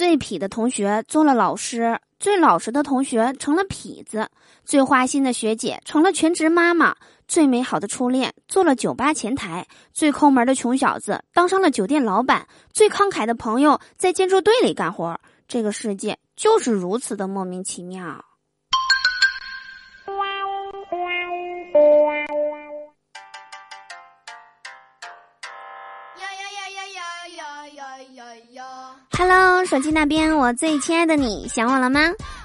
最痞的同学做了老师，最老实的同学成了痞子，最花心的学姐成了全职妈妈，最美好的初恋做了酒吧前台，最抠门的穷小子当上了酒店老板，最慷慨的朋友在建筑队里干活。这个世界就是如此的莫名其妙。Hello，手机那边，我最亲爱的你，想我了吗？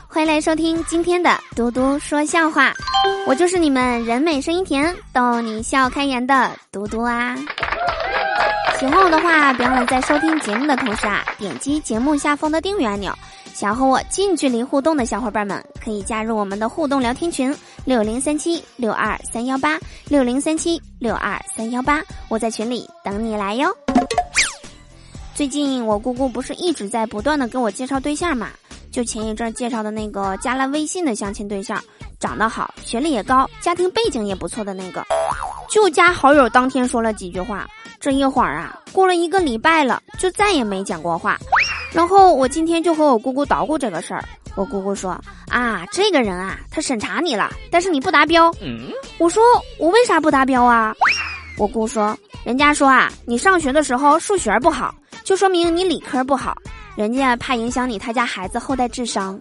欢迎来收听今天的嘟嘟说笑话，我就是你们人美声音甜、逗你笑开颜的嘟嘟啊。喜欢我的话，别忘了在收听节目的同时啊，点击节目下方的订阅按钮。想和我近距离互动的小伙伴们，可以加入我们的互动聊天群六零三七六二三幺八六零三七六二三幺八，我在群里等你来哟。最近我姑姑不是一直在不断的给我介绍对象嘛？就前一阵介绍的那个加了微信的相亲对象，长得好，学历也高，家庭背景也不错的那个，就加好友当天说了几句话，这一会儿啊，过了一个礼拜了，就再也没讲过话。然后我今天就和我姑姑捣鼓这个事儿，我姑姑说啊，这个人啊，他审查你了，但是你不达标。我说我为啥不达标啊？我姑说，人家说啊，你上学的时候数学不好。就说明你理科不好，人家怕影响你他家孩子后代智商。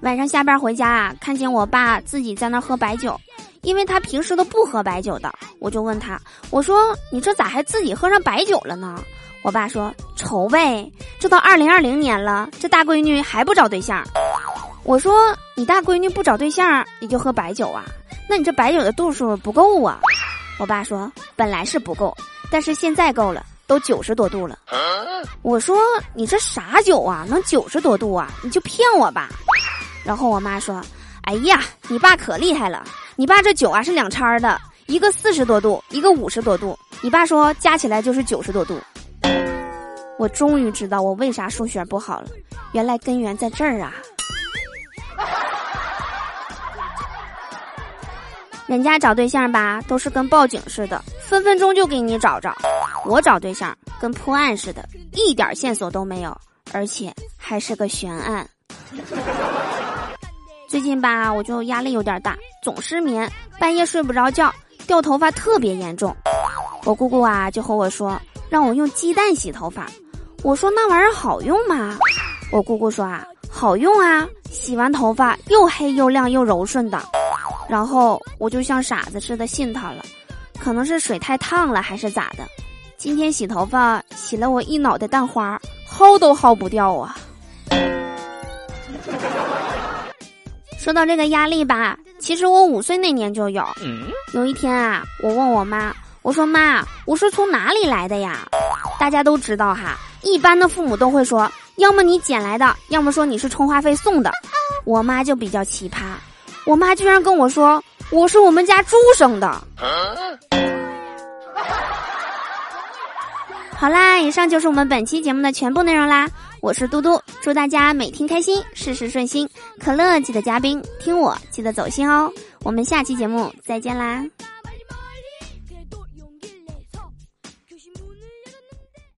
晚上下班回家啊，看见我爸自己在那喝白酒，因为他平时都不喝白酒的，我就问他，我说你这咋还自己喝上白酒了呢？我爸说愁呗，这都二零二零年了，这大闺女还不找对象。我说你大闺女不找对象，你就喝白酒啊？那你这白酒的度数不够啊？我爸说本来是不够，但是现在够了，都九十多度了。我说你这啥酒啊，能九十多度啊？你就骗我吧。然后我妈说：“哎呀，你爸可厉害了，你爸这酒啊是两掺的，一个四十多度，一个五十多度。你爸说加起来就是九十多度。”我终于知道我为啥数学不好了，原来根源在这儿啊。人家找对象吧，都是跟报警似的，分分钟就给你找着。我找对象跟破案似的，一点线索都没有，而且还是个悬案。最近吧，我就压力有点大，总失眠，半夜睡不着觉，掉头发特别严重。我姑姑啊，就和我说让我用鸡蛋洗头发。我说那玩意儿好用吗？我姑姑说啊，好用啊，洗完头发又黑又亮又柔顺的。然后我就像傻子似的信他了，可能是水太烫了还是咋的？今天洗头发洗了我一脑袋蛋花，薅都薅不掉啊！说到这个压力吧，其实我五岁那年就有。有一天啊，我问我妈，我说妈，我是从哪里来的呀？大家都知道哈，一般的父母都会说，要么你捡来的，要么说你是充话费送的。我妈就比较奇葩。我妈居然跟我说我是我们家猪生的。好啦，以上就是我们本期节目的全部内容啦。我是嘟嘟，祝大家每天开心，事事顺心。可乐记得加冰，听我记得走心哦。我们下期节目再见啦。